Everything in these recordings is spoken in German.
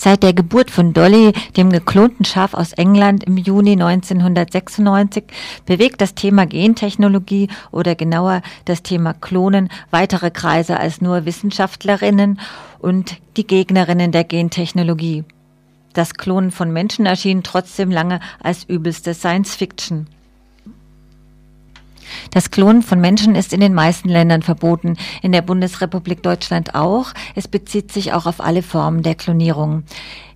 Seit der Geburt von Dolly, dem geklonten Schaf aus England im Juni 1996, bewegt das Thema Gentechnologie oder genauer das Thema Klonen weitere Kreise als nur Wissenschaftlerinnen und die Gegnerinnen der Gentechnologie. Das Klonen von Menschen erschien trotzdem lange als übelste Science Fiction. Das Klonen von Menschen ist in den meisten Ländern verboten, in der Bundesrepublik Deutschland auch. Es bezieht sich auch auf alle Formen der Klonierung.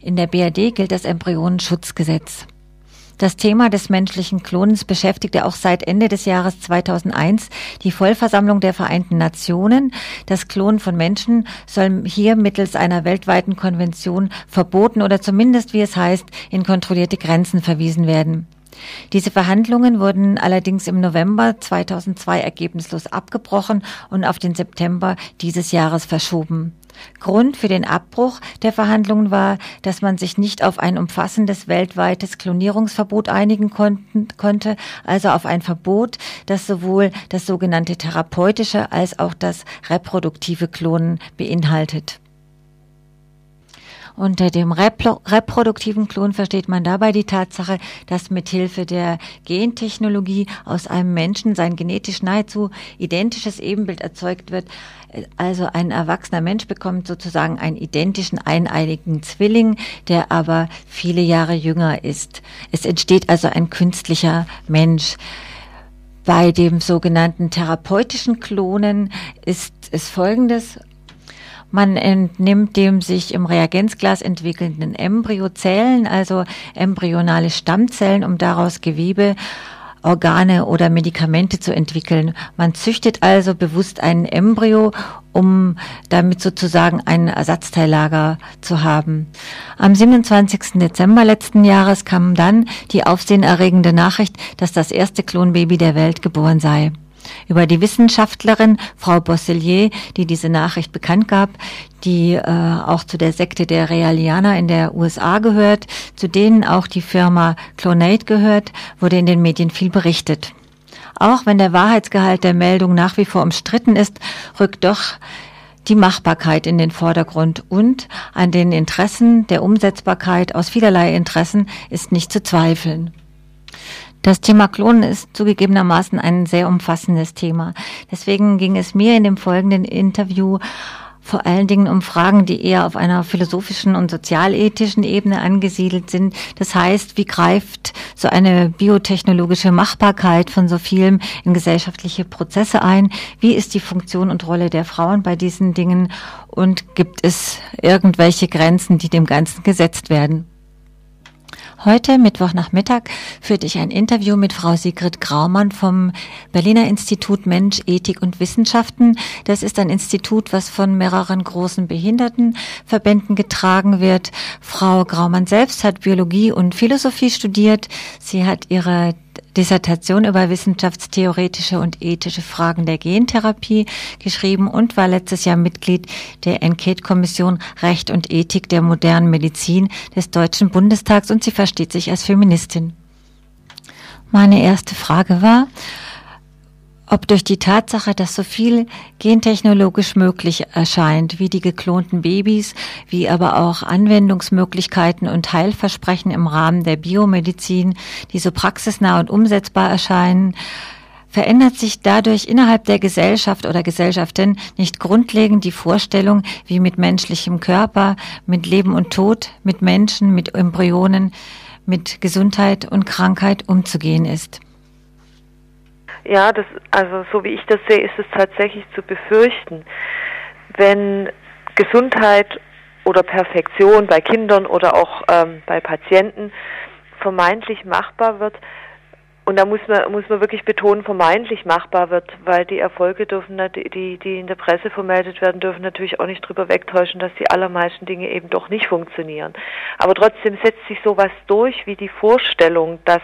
In der BRD gilt das Embryonenschutzgesetz. Das Thema des menschlichen Klonens beschäftigte auch seit Ende des Jahres 2001 die Vollversammlung der Vereinten Nationen. Das Klonen von Menschen soll hier mittels einer weltweiten Konvention verboten oder zumindest, wie es heißt, in kontrollierte Grenzen verwiesen werden. Diese Verhandlungen wurden allerdings im November 2002 ergebnislos abgebrochen und auf den September dieses Jahres verschoben. Grund für den Abbruch der Verhandlungen war, dass man sich nicht auf ein umfassendes weltweites Klonierungsverbot einigen konnten, konnte, also auf ein Verbot, das sowohl das sogenannte therapeutische als auch das reproduktive Klonen beinhaltet. Unter dem reproduktiven Klon versteht man dabei die Tatsache, dass mithilfe der Gentechnologie aus einem Menschen sein genetisch nahezu identisches Ebenbild erzeugt wird. Also ein erwachsener Mensch bekommt sozusagen einen identischen eineiligen Zwilling, der aber viele Jahre jünger ist. Es entsteht also ein künstlicher Mensch. Bei dem sogenannten therapeutischen Klonen ist es folgendes. Man entnimmt dem sich im Reagenzglas entwickelnden Embryozellen, also embryonale Stammzellen, um daraus Gewebe Organe oder Medikamente zu entwickeln. Man züchtet also bewusst einen Embryo, um damit sozusagen ein Ersatzteillager zu haben. Am 27. Dezember letzten Jahres kam dann die aufsehenerregende Nachricht, dass das erste Klonbaby der Welt geboren sei über die Wissenschaftlerin Frau Bosselier, die diese Nachricht bekannt gab, die äh, auch zu der Sekte der Realianer in der USA gehört, zu denen auch die Firma Clonate gehört, wurde in den Medien viel berichtet. Auch wenn der Wahrheitsgehalt der Meldung nach wie vor umstritten ist, rückt doch die Machbarkeit in den Vordergrund und an den Interessen der Umsetzbarkeit aus vielerlei Interessen ist nicht zu zweifeln. Das Thema Klonen ist zugegebenermaßen ein sehr umfassendes Thema. Deswegen ging es mir in dem folgenden Interview vor allen Dingen um Fragen, die eher auf einer philosophischen und sozialethischen Ebene angesiedelt sind. Das heißt, wie greift so eine biotechnologische Machbarkeit von so vielem in gesellschaftliche Prozesse ein? Wie ist die Funktion und Rolle der Frauen bei diesen Dingen? Und gibt es irgendwelche Grenzen, die dem Ganzen gesetzt werden? Heute, Mittwochnachmittag, führte ich ein Interview mit Frau Sigrid Graumann vom Berliner Institut Mensch, Ethik und Wissenschaften. Das ist ein Institut, was von mehreren großen Behindertenverbänden getragen wird. Frau Graumann selbst hat Biologie und Philosophie studiert. Sie hat ihre Dissertation über wissenschaftstheoretische und ethische Fragen der Gentherapie geschrieben und war letztes Jahr Mitglied der Enquete-Kommission Recht und Ethik der modernen Medizin des Deutschen Bundestags und sie versteht sich als Feministin. Meine erste Frage war, ob durch die Tatsache, dass so viel gentechnologisch möglich erscheint, wie die geklonten Babys, wie aber auch Anwendungsmöglichkeiten und Heilversprechen im Rahmen der Biomedizin, die so praxisnah und umsetzbar erscheinen, verändert sich dadurch innerhalb der Gesellschaft oder Gesellschaften nicht grundlegend die Vorstellung, wie mit menschlichem Körper, mit Leben und Tod, mit Menschen, mit Embryonen, mit Gesundheit und Krankheit umzugehen ist. Ja, das, also so wie ich das sehe, ist es tatsächlich zu befürchten, wenn Gesundheit oder Perfektion bei Kindern oder auch ähm, bei Patienten vermeintlich machbar wird, und da muss man, muss man wirklich betonen, vermeintlich machbar wird, weil die Erfolge dürfen, die, die in der Presse vermeldet werden, dürfen natürlich auch nicht drüber wegtäuschen, dass die allermeisten Dinge eben doch nicht funktionieren. Aber trotzdem setzt sich sowas durch wie die Vorstellung, dass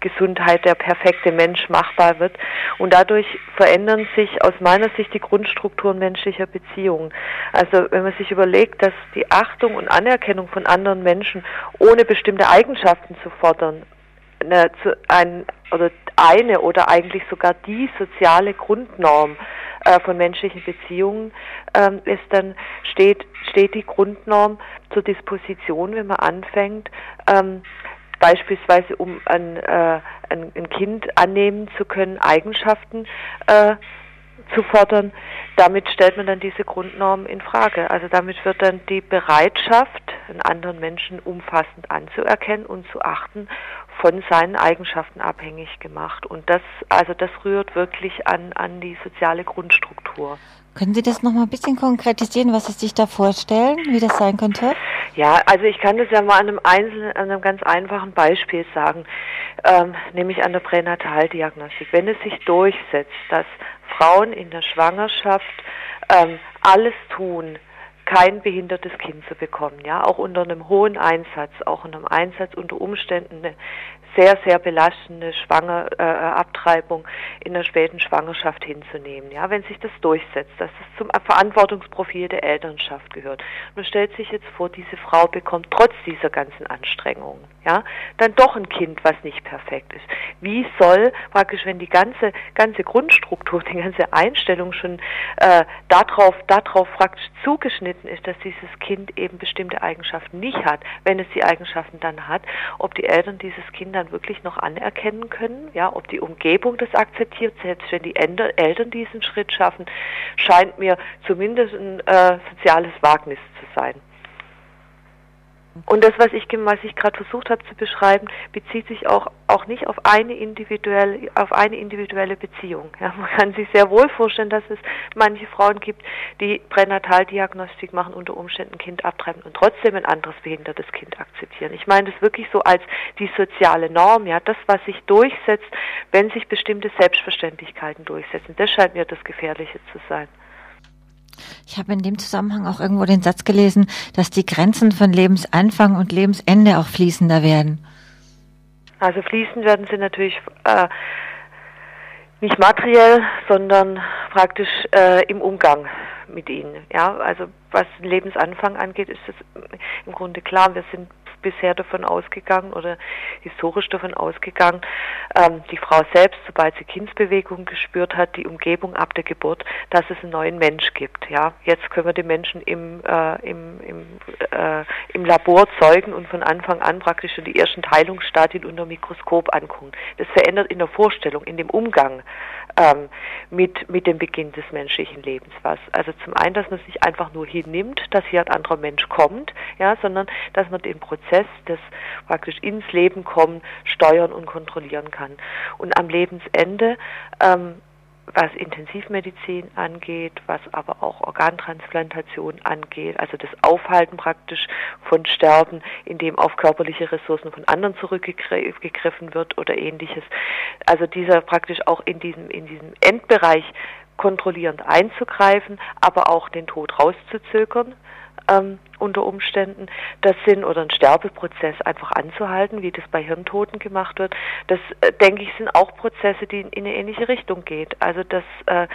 Gesundheit der perfekte Mensch machbar wird. Und dadurch verändern sich aus meiner Sicht die Grundstrukturen menschlicher Beziehungen. Also wenn man sich überlegt, dass die Achtung und Anerkennung von anderen Menschen ohne bestimmte Eigenschaften zu fordern eine, ein, oder eine oder eigentlich sogar die soziale Grundnorm äh, von menschlichen Beziehungen ähm, ist, dann steht, steht die Grundnorm zur Disposition, wenn man anfängt, ähm, beispielsweise um ein, äh, ein, ein, Kind annehmen zu können, Eigenschaften äh, zu fordern, damit stellt man dann diese Grundnorm in Frage. Also damit wird dann die Bereitschaft, einen anderen Menschen umfassend anzuerkennen und zu achten, von seinen Eigenschaften abhängig gemacht. Und das, also das rührt wirklich an, an die soziale Grundstruktur. Können Sie das nochmal ein bisschen konkretisieren, was Sie sich da vorstellen, wie das sein könnte? Ja, also ich kann das ja mal an einem einzelnen, an einem ganz einfachen Beispiel sagen, ähm, nämlich an der Pränataldiagnostik. Wenn es sich durchsetzt, dass Frauen in der Schwangerschaft ähm, alles tun, kein behindertes Kind zu bekommen, ja, auch unter einem hohen Einsatz, auch unter einem Einsatz unter Umständen eine sehr, sehr belastende Schwanger, äh, Abtreibung in der späten Schwangerschaft hinzunehmen. Ja, wenn sich das durchsetzt, dass es zum Verantwortungsprofil der Elternschaft gehört. Man stellt sich jetzt vor, diese Frau bekommt trotz dieser ganzen Anstrengungen, ja, dann doch ein Kind, was nicht perfekt ist. Wie soll praktisch, wenn die ganze, ganze Grundstruktur, die ganze Einstellung schon äh, darauf, darauf praktisch zugeschnitten ist, dass dieses Kind eben bestimmte Eigenschaften nicht hat, wenn es die Eigenschaften dann hat, ob die Eltern dieses Kind dann wirklich noch anerkennen können, ja, ob die Umgebung das akzeptiert, selbst wenn die Eltern diesen Schritt schaffen, scheint mir zumindest ein äh, soziales Wagnis zu sein. Und das, was ich, was ich gerade versucht habe zu beschreiben, bezieht sich auch, auch nicht auf eine individuelle, auf eine individuelle Beziehung. Ja, man kann sich sehr wohl vorstellen, dass es manche Frauen gibt, die Pränataldiagnostik machen, unter Umständen Kind abtreiben und trotzdem ein anderes behindertes Kind akzeptieren. Ich meine das wirklich so als die soziale Norm, ja, das, was sich durchsetzt, wenn sich bestimmte Selbstverständlichkeiten durchsetzen. Das scheint mir das Gefährliche zu sein. Ich habe in dem Zusammenhang auch irgendwo den Satz gelesen, dass die Grenzen von Lebensanfang und Lebensende auch fließender werden. Also fließend werden sie natürlich äh, nicht materiell, sondern praktisch äh, im Umgang mit ihnen. Ja, also was den Lebensanfang angeht, ist es im Grunde klar. Wir sind bisher davon ausgegangen oder historisch davon ausgegangen, ähm, die Frau selbst, sobald sie Kindsbewegung gespürt hat, die Umgebung ab der Geburt, dass es einen neuen Mensch gibt. Ja, jetzt können wir den Menschen im, äh, im, im, äh, im Labor zeugen und von Anfang an praktisch schon die ersten Teilungsstadien unter Mikroskop angucken. Das verändert in der Vorstellung, in dem Umgang ähm, mit, mit dem Beginn des menschlichen Lebens was. Also zum einen, dass man sich einfach nur hinnimmt, dass hier ein anderer Mensch kommt, ja, sondern dass man den Prozess des praktisch ins Leben kommen steuern und kontrollieren kann. Und am Lebensende ähm, was Intensivmedizin angeht, was aber auch Organtransplantation angeht, also das Aufhalten praktisch von Sterben, indem auf körperliche Ressourcen von anderen zurückgegriffen wird oder ähnliches. Also dieser praktisch auch in diesem, in diesem Endbereich kontrollierend einzugreifen, aber auch den Tod rauszuzögern ähm, unter Umständen. Das sind oder ein Sterbeprozess einfach anzuhalten, wie das bei Hirntoten gemacht wird. Das äh, denke ich sind auch Prozesse, die in, in eine ähnliche Richtung geht. Also das äh,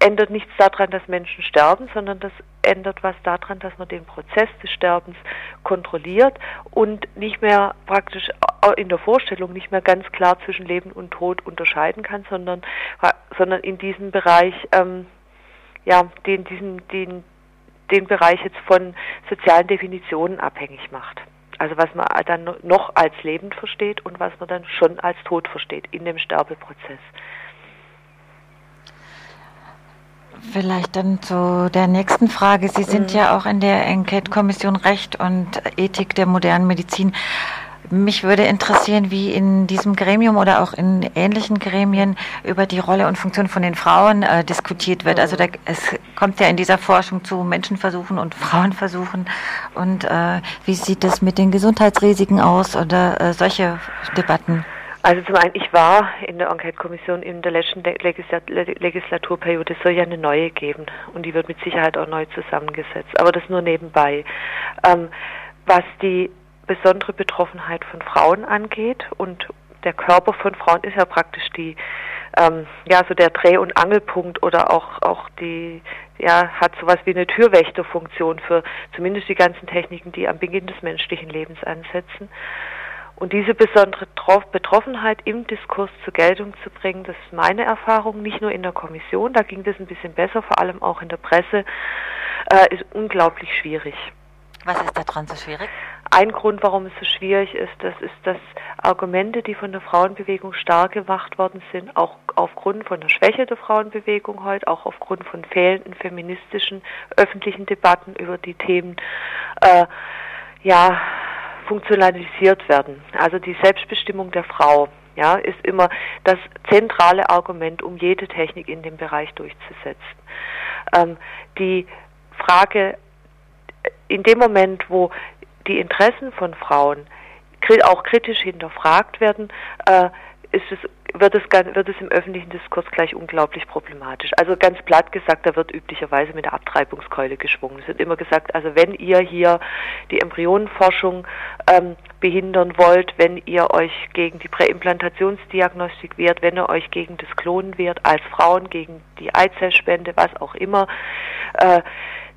ändert nichts daran, dass Menschen sterben, sondern das ändert was daran, dass man den Prozess des Sterbens kontrolliert und nicht mehr praktisch in der Vorstellung nicht mehr ganz klar zwischen Leben und Tod unterscheiden kann, sondern sondern in diesem Bereich ähm, ja den diesen den den Bereich jetzt von sozialen Definitionen abhängig macht. Also was man dann noch als lebend versteht und was man dann schon als tot versteht in dem Sterbeprozess. Vielleicht dann zu der nächsten Frage. Sie sind mhm. ja auch in der Enquete-Kommission Recht und Ethik der modernen Medizin. Mich würde interessieren, wie in diesem Gremium oder auch in ähnlichen Gremien über die Rolle und Funktion von den Frauen äh, diskutiert wird. Also da, es kommt ja in dieser Forschung zu Menschenversuchen und Frauenversuchen. Und äh, wie sieht es mit den Gesundheitsrisiken aus oder äh, solche Debatten? Also zum einen, ich war in der Enquete-Kommission in der letzten Legislaturperiode, es soll ja eine neue geben und die wird mit Sicherheit auch neu zusammengesetzt, aber das nur nebenbei. Ähm, was die besondere Betroffenheit von Frauen angeht und der Körper von Frauen ist ja praktisch die ähm, ja so der Dreh- und Angelpunkt oder auch auch die ja hat sowas wie eine Türwächterfunktion für zumindest die ganzen Techniken, die am Beginn des menschlichen Lebens ansetzen. Und diese besondere Betroffenheit im Diskurs zur Geltung zu bringen, das ist meine Erfahrung, nicht nur in der Kommission, da ging das ein bisschen besser, vor allem auch in der Presse, äh, ist unglaublich schwierig. Was ist daran so schwierig? Ein Grund, warum es so schwierig ist, das ist, dass Argumente, die von der Frauenbewegung stark gemacht worden sind, auch aufgrund von der Schwäche der Frauenbewegung heute, auch aufgrund von fehlenden feministischen öffentlichen Debatten über die Themen, äh, ja, funktionalisiert werden. Also die Selbstbestimmung der Frau, ja, ist immer das zentrale Argument, um jede Technik in dem Bereich durchzusetzen. Ähm, die Frage in dem Moment, wo die Interessen von Frauen auch kritisch hinterfragt werden, äh, ist es, wird, es, wird es im öffentlichen Diskurs gleich unglaublich problematisch. Also ganz platt gesagt, da wird üblicherweise mit der Abtreibungskeule geschwungen. Es wird immer gesagt, also wenn ihr hier die Embryonenforschung ähm, behindern wollt, wenn ihr euch gegen die Präimplantationsdiagnostik wehrt, wenn ihr euch gegen das Klonen wehrt, als Frauen gegen die Eizellspende, was auch immer, äh,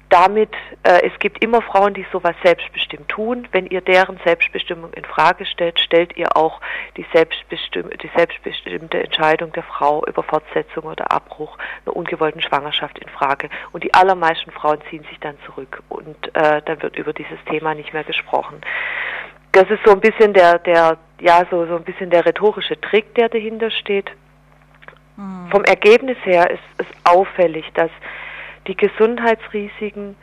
damit, äh, es gibt immer Frauen, die sowas selbstbestimmt tun. Wenn ihr deren Selbstbestimmung in Frage stellt, stellt ihr auch die, selbstbestimm die selbstbestimmte Entscheidung der Frau über Fortsetzung oder Abbruch einer ungewollten Schwangerschaft in Frage. Und die allermeisten Frauen ziehen sich dann zurück und äh, dann wird über dieses Thema nicht mehr gesprochen. Das ist so ein bisschen der, der, ja, so, so ein bisschen der rhetorische Trick, der dahinter steht. Mhm. Vom Ergebnis her ist es auffällig, dass die Gesundheitsrisiken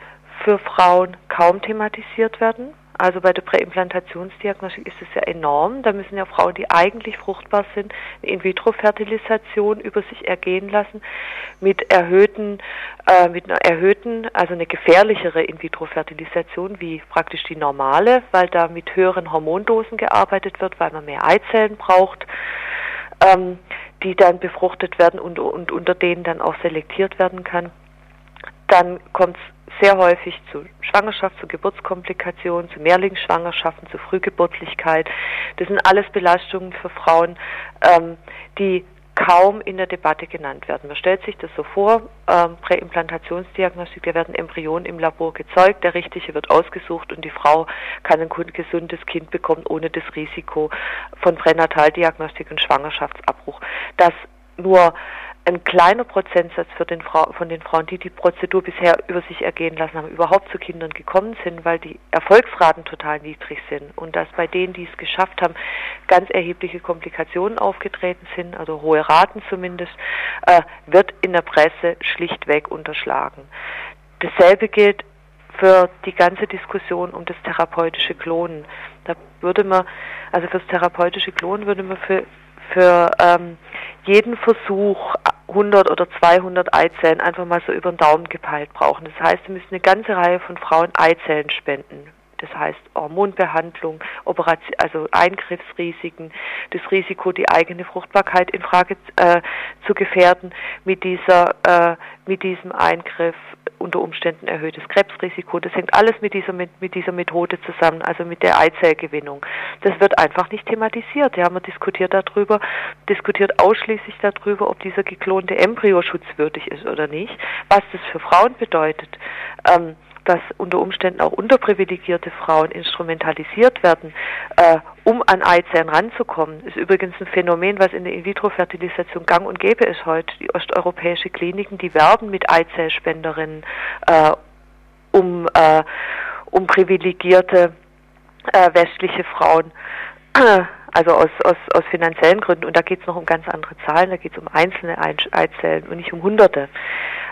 für Frauen kaum thematisiert werden. Also bei der Präimplantationsdiagnostik ist es ja enorm. Da müssen ja Frauen, die eigentlich fruchtbar sind, eine In-vitro-Fertilisation über sich ergehen lassen mit erhöhten, äh, mit einer erhöhten, also eine gefährlichere In-vitro-Fertilisation wie praktisch die normale, weil da mit höheren Hormondosen gearbeitet wird, weil man mehr Eizellen braucht. Ähm, die dann befruchtet werden und, und unter denen dann auch selektiert werden kann. Dann kommt es sehr häufig zu Schwangerschaft, zu Geburtskomplikationen, zu Mehrlingsschwangerschaften, zu Frühgeburtlichkeit. Das sind alles Belastungen für Frauen, ähm, die kaum in der Debatte genannt werden. Man stellt sich das so vor, ähm, Präimplantationsdiagnostik, da werden Embryonen im Labor gezeugt, der richtige wird ausgesucht und die Frau kann ein gesundes Kind bekommen ohne das Risiko von Pränataldiagnostik und Schwangerschaftsabbruch. Das nur ein kleiner Prozentsatz den Frau, von den Frauen, die die Prozedur bisher über sich ergehen lassen haben, überhaupt zu Kindern gekommen sind, weil die Erfolgsraten total niedrig sind und dass bei denen, die es geschafft haben, ganz erhebliche Komplikationen aufgetreten sind, also hohe Raten zumindest, äh, wird in der Presse schlichtweg unterschlagen. Dasselbe gilt für die ganze Diskussion um das therapeutische Klonen. Da würde man, also fürs therapeutische Klonen würde man für für ähm, jeden Versuch 100 oder 200 Eizellen einfach mal so über den Daumen gepeilt brauchen. Das heißt, sie müssen eine ganze Reihe von Frauen Eizellen spenden. Das heißt Hormonbehandlung, Operation, also Eingriffsrisiken, das Risiko, die eigene Fruchtbarkeit in Frage äh, zu gefährden mit dieser, äh, mit diesem Eingriff, unter Umständen erhöhtes Krebsrisiko. Das hängt alles mit dieser, mit, mit dieser Methode zusammen, also mit der Eizellgewinnung. Das wird einfach nicht thematisiert. Ja, man diskutiert darüber, diskutiert ausschließlich darüber, ob dieser geklonte Embryo schutzwürdig ist oder nicht, was das für Frauen bedeutet. Ähm, dass unter Umständen auch unterprivilegierte Frauen instrumentalisiert werden, äh, um an Eizellen ranzukommen. Ist übrigens ein Phänomen, was in der In-vitro-Fertilisation gang und gäbe ist heute. Die osteuropäische Kliniken, die werben mit Eizellspenderinnen, äh, um, äh, um privilegierte äh, westliche Frauen also aus, aus, aus finanziellen Gründen. Und da geht es noch um ganz andere Zahlen, da geht es um einzelne Eizellen und nicht um Hunderte.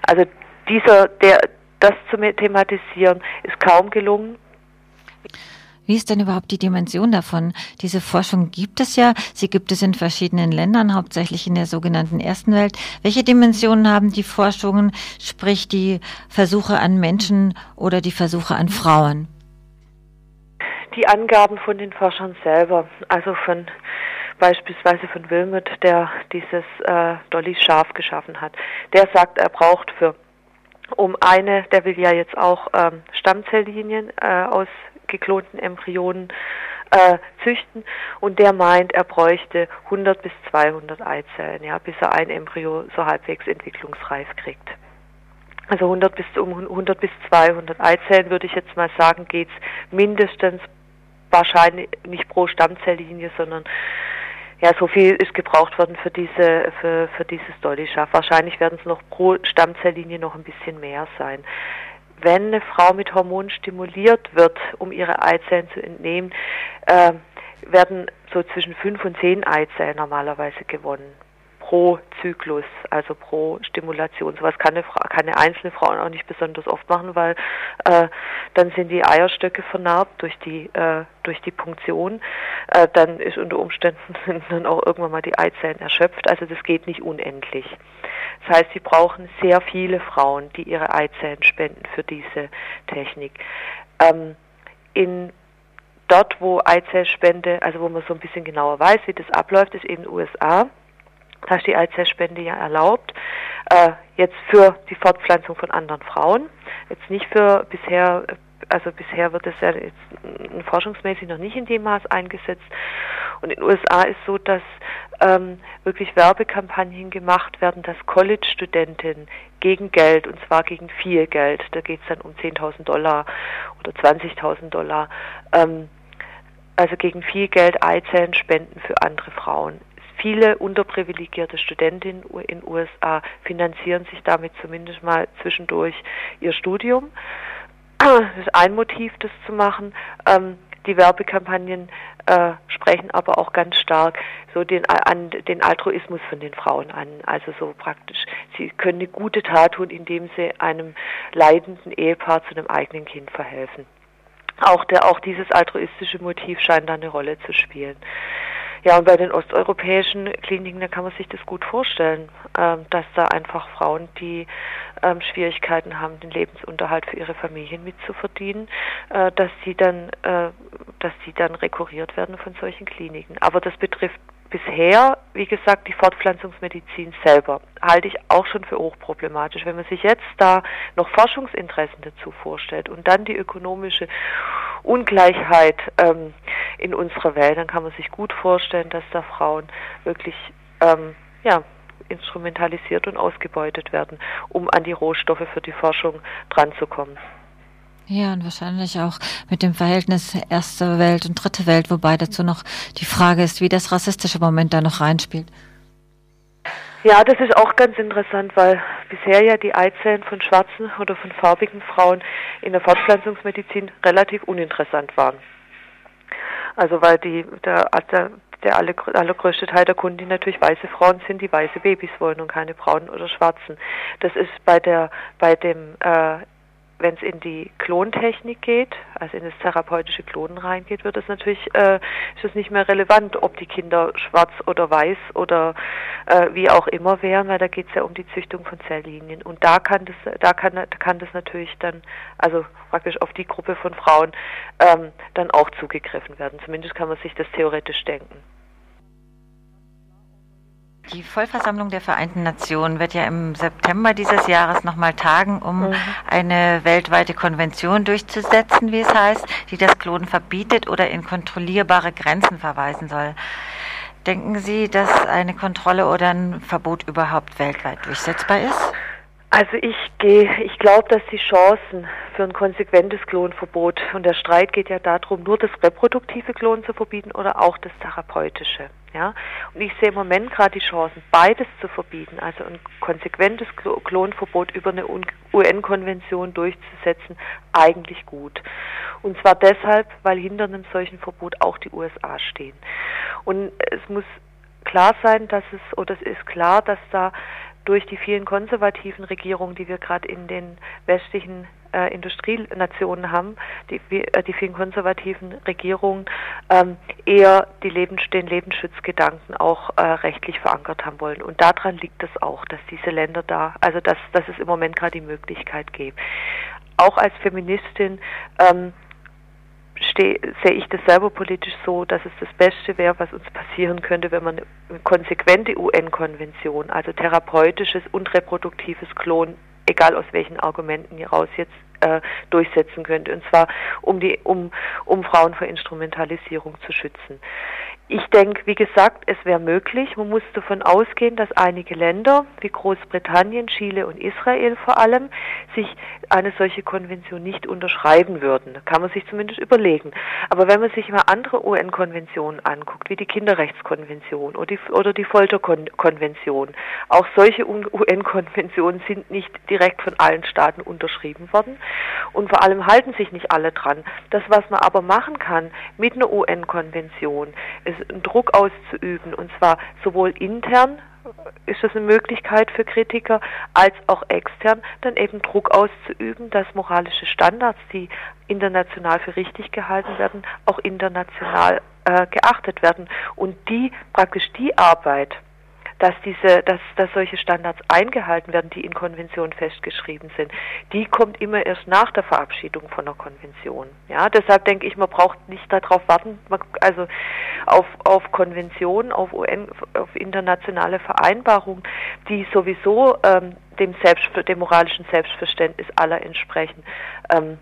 Also dieser, der, das zu thematisieren, ist kaum gelungen. Wie ist denn überhaupt die Dimension davon? Diese Forschung gibt es ja, sie gibt es in verschiedenen Ländern, hauptsächlich in der sogenannten ersten Welt. Welche Dimensionen haben die Forschungen, sprich die Versuche an Menschen oder die Versuche an Frauen? Die Angaben von den Forschern selber, also von beispielsweise von Wilmot, der dieses äh, Dolly Schaf geschaffen hat, der sagt, er braucht für um eine, der will ja jetzt auch ähm, Stammzelllinien äh, aus geklonten Embryonen äh, züchten und der meint, er bräuchte 100 bis 200 Eizellen, ja, bis er ein Embryo so halbwegs entwicklungsreif kriegt. Also 100 bis um 100 bis 200 Eizellen würde ich jetzt mal sagen, geht's mindestens wahrscheinlich nicht pro Stammzelllinie, sondern ja, so viel ist gebraucht worden für diese für, für dieses Dolly-Schaf. Wahrscheinlich werden es noch pro Stammzelllinie noch ein bisschen mehr sein. Wenn eine Frau mit Hormonen stimuliert wird, um ihre Eizellen zu entnehmen, äh, werden so zwischen fünf und zehn Eizellen normalerweise gewonnen pro Zyklus, also pro Stimulation. Sowas kann eine, kann eine einzelne Frau auch nicht besonders oft machen, weil äh, dann sind die Eierstöcke vernarbt durch die äh, durch die Punktion. Äh, dann ist unter Umständen dann auch irgendwann mal die Eizellen erschöpft. Also das geht nicht unendlich. Das heißt, sie brauchen sehr viele Frauen, die ihre Eizellen spenden für diese Technik. Ähm, in dort, wo Eizellspende, also wo man so ein bisschen genauer weiß, wie das abläuft, ist in den USA. Da ist die Eizellspende ja erlaubt. Äh, jetzt für die Fortpflanzung von anderen Frauen. Jetzt nicht für bisher, also bisher wird es ja jetzt forschungsmäßig noch nicht in dem Maß eingesetzt. Und in den USA ist so, dass ähm, wirklich Werbekampagnen gemacht werden, dass College-Studentinnen gegen Geld, und zwar gegen viel Geld, da geht es dann um 10.000 Dollar oder 20.000 Dollar, ähm, also gegen viel Geld Eizellen spenden für andere Frauen viele unterprivilegierte Studentinnen in USA finanzieren sich damit zumindest mal zwischendurch ihr Studium. Das ist ein Motiv, das zu machen. Ähm, die Werbekampagnen äh, sprechen aber auch ganz stark so den, an den Altruismus von den Frauen an. Also so praktisch, sie können eine gute Tat tun, indem sie einem leidenden Ehepaar zu einem eigenen Kind verhelfen. Auch, der, auch dieses altruistische Motiv scheint da eine Rolle zu spielen. Ja, und bei den osteuropäischen Kliniken, da kann man sich das gut vorstellen, ähm, dass da einfach Frauen, die ähm, Schwierigkeiten haben, den Lebensunterhalt für ihre Familien mitzuverdienen, äh, dass sie dann, äh, dass sie dann rekurriert werden von solchen Kliniken. Aber das betrifft bisher, wie gesagt, die Fortpflanzungsmedizin selber halte ich auch schon für hochproblematisch. Wenn man sich jetzt da noch Forschungsinteressen dazu vorstellt und dann die ökonomische Ungleichheit ähm, in unserer Welt, dann kann man sich gut vorstellen, dass da Frauen wirklich ähm, ja, instrumentalisiert und ausgebeutet werden, um an die Rohstoffe für die Forschung dranzukommen. Ja, und wahrscheinlich auch mit dem Verhältnis erste Welt und dritte Welt, wobei dazu noch die Frage ist, wie das rassistische Moment da noch reinspielt. Ja, das ist auch ganz interessant, weil bisher ja die Eizellen von schwarzen oder von farbigen Frauen in der Fortpflanzungsmedizin relativ uninteressant waren. Also weil die der, der, der aller, allergrößte Teil der Kunden natürlich weiße Frauen sind, die weiße Babys wollen und keine braunen oder schwarzen. Das ist bei der bei dem äh, wenn es in die Klontechnik geht, also in das therapeutische Klonen reingeht, wird es natürlich äh, ist es nicht mehr relevant, ob die Kinder schwarz oder weiß oder äh, wie auch immer wären, weil da geht es ja um die Züchtung von Zelllinien. Und da kann das, da kann, kann das natürlich dann, also praktisch auf die Gruppe von Frauen ähm, dann auch zugegriffen werden. Zumindest kann man sich das theoretisch denken. Die Vollversammlung der Vereinten Nationen wird ja im September dieses Jahres nochmal tagen, um mhm. eine weltweite Konvention durchzusetzen, wie es heißt, die das Klonen verbietet oder in kontrollierbare Grenzen verweisen soll. Denken Sie, dass eine Kontrolle oder ein Verbot überhaupt weltweit durchsetzbar ist? Also ich gehe, ich glaube, dass die Chancen für ein konsequentes Klonverbot und der Streit geht ja darum, nur das reproduktive Klonen zu verbieten oder auch das therapeutische. Ja, und ich sehe im Moment gerade die Chancen, beides zu verbieten, also ein konsequentes Klonverbot über eine UN-Konvention durchzusetzen, eigentlich gut. Und zwar deshalb, weil hinter einem solchen Verbot auch die USA stehen. Und es muss klar sein, dass es, oder es ist klar, dass da durch die vielen konservativen Regierungen, die wir gerade in den westlichen äh, Industrienationen haben, die, äh, die vielen konservativen Regierungen ähm, eher die Lebens, den Lebensschutzgedanken auch äh, rechtlich verankert haben wollen. Und daran liegt es auch, dass diese Länder da, also dass, dass es im Moment gerade die Möglichkeit gibt. Auch als Feministin ähm, sehe ich das selber politisch so, dass es das Beste wäre, was uns passieren könnte, wenn man eine konsequente UN-Konvention, also therapeutisches und reproduktives Klon, egal aus welchen Argumenten heraus jetzt äh, durchsetzen könnte. Und zwar um die um um Frauen vor Instrumentalisierung zu schützen. Ich denke, wie gesagt, es wäre möglich. Man muss davon ausgehen, dass einige Länder wie Großbritannien, Chile und Israel vor allem sich eine solche Konvention nicht unterschreiben würden. Kann man sich zumindest überlegen. Aber wenn man sich mal andere UN-Konventionen anguckt, wie die Kinderrechtskonvention oder die, oder die Folterkonvention, auch solche UN-Konventionen sind nicht direkt von allen Staaten unterschrieben worden und vor allem halten sich nicht alle dran. Das, was man aber machen kann mit einer UN-Konvention, Druck auszuüben. Und zwar sowohl intern ist das eine Möglichkeit für Kritiker, als auch extern dann eben Druck auszuüben, dass moralische Standards, die international für richtig gehalten werden, auch international äh, geachtet werden. Und die praktisch die Arbeit, dass diese, dass, dass solche Standards eingehalten werden, die in Konventionen festgeschrieben sind, die kommt immer erst nach der Verabschiedung von einer Konvention. Ja, deshalb denke ich, man braucht nicht darauf warten, also auf, auf Konventionen, auf UN, auf internationale Vereinbarungen, die sowieso ähm, dem Selbst, dem moralischen Selbstverständnis aller entsprechen. Ähm,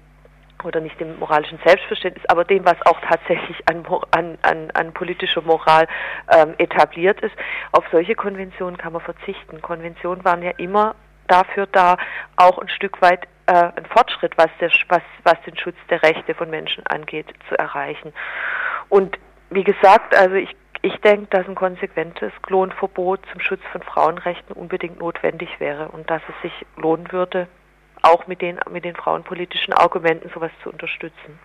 oder nicht dem moralischen Selbstverständnis, aber dem, was auch tatsächlich an, an, an, an politischer Moral ähm, etabliert ist. Auf solche Konventionen kann man verzichten. Konventionen waren ja immer dafür da, auch ein Stück weit äh, einen Fortschritt, was, der, was, was den Schutz der Rechte von Menschen angeht, zu erreichen. Und wie gesagt, also ich ich denke, dass ein konsequentes Klonverbot zum Schutz von Frauenrechten unbedingt notwendig wäre und dass es sich lohnen würde, auch mit den, mit den frauenpolitischen Argumenten sowas zu unterstützen.